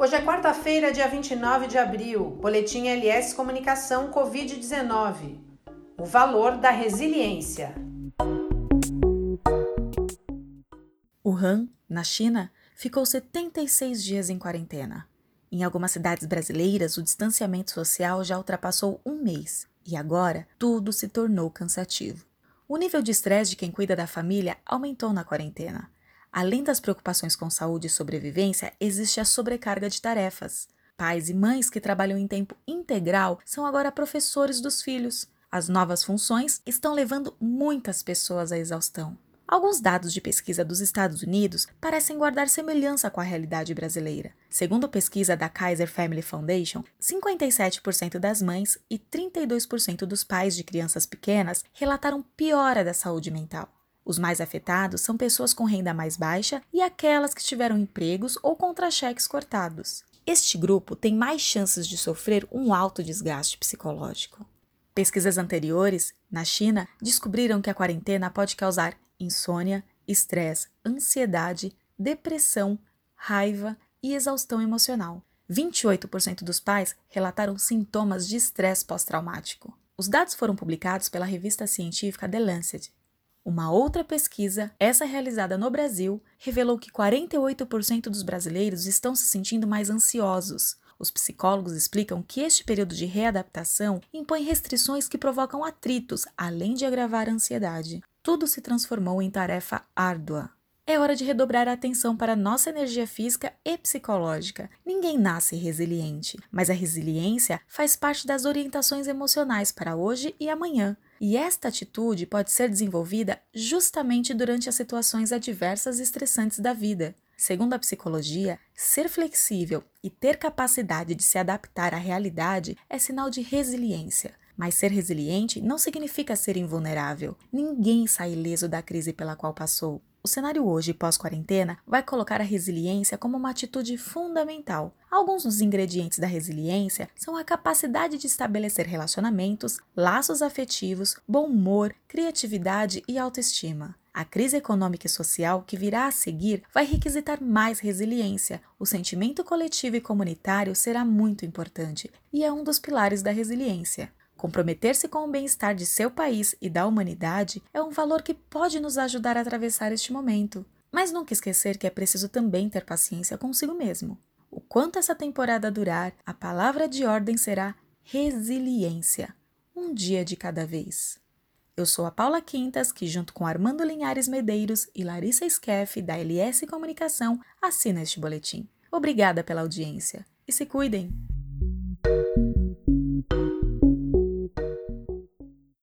Hoje é quarta-feira, dia 29 de abril. Boletim LS Comunicação Covid-19. O valor da resiliência. Wuhan, na China, ficou 76 dias em quarentena. Em algumas cidades brasileiras, o distanciamento social já ultrapassou um mês e agora tudo se tornou cansativo. O nível de estresse de quem cuida da família aumentou na quarentena. Além das preocupações com saúde e sobrevivência, existe a sobrecarga de tarefas. Pais e mães que trabalham em tempo integral são agora professores dos filhos. As novas funções estão levando muitas pessoas à exaustão. Alguns dados de pesquisa dos Estados Unidos parecem guardar semelhança com a realidade brasileira. Segundo pesquisa da Kaiser Family Foundation, 57% das mães e 32% dos pais de crianças pequenas relataram piora da saúde mental. Os mais afetados são pessoas com renda mais baixa e aquelas que tiveram empregos ou contra-cheques cortados. Este grupo tem mais chances de sofrer um alto desgaste psicológico. Pesquisas anteriores, na China, descobriram que a quarentena pode causar insônia, estresse, ansiedade, depressão, raiva e exaustão emocional. 28% dos pais relataram sintomas de estresse pós-traumático. Os dados foram publicados pela revista científica The Lancet uma outra pesquisa, essa realizada no Brasil, revelou que 48% dos brasileiros estão se sentindo mais ansiosos. Os psicólogos explicam que este período de readaptação impõe restrições que provocam atritos, além de agravar a ansiedade. Tudo se transformou em tarefa árdua. É hora de redobrar a atenção para nossa energia física e psicológica. Ninguém nasce resiliente, mas a resiliência faz parte das orientações emocionais para hoje e amanhã. E esta atitude pode ser desenvolvida justamente durante as situações adversas e estressantes da vida. Segundo a psicologia, ser flexível e ter capacidade de se adaptar à realidade é sinal de resiliência. Mas ser resiliente não significa ser invulnerável. Ninguém sai ileso da crise pela qual passou. O cenário hoje, pós-quarentena, vai colocar a resiliência como uma atitude fundamental. Alguns dos ingredientes da resiliência são a capacidade de estabelecer relacionamentos, laços afetivos, bom humor, criatividade e autoestima. A crise econômica e social que virá a seguir vai requisitar mais resiliência. O sentimento coletivo e comunitário será muito importante e é um dos pilares da resiliência. Comprometer-se com o bem-estar de seu país e da humanidade é um valor que pode nos ajudar a atravessar este momento. Mas nunca esquecer que é preciso também ter paciência consigo mesmo. O quanto essa temporada durar, a palavra de ordem será resiliência. Um dia de cada vez. Eu sou a Paula Quintas, que junto com Armando Linhares Medeiros e Larissa Skeff, da LS Comunicação, assina este boletim. Obrigada pela audiência e se cuidem!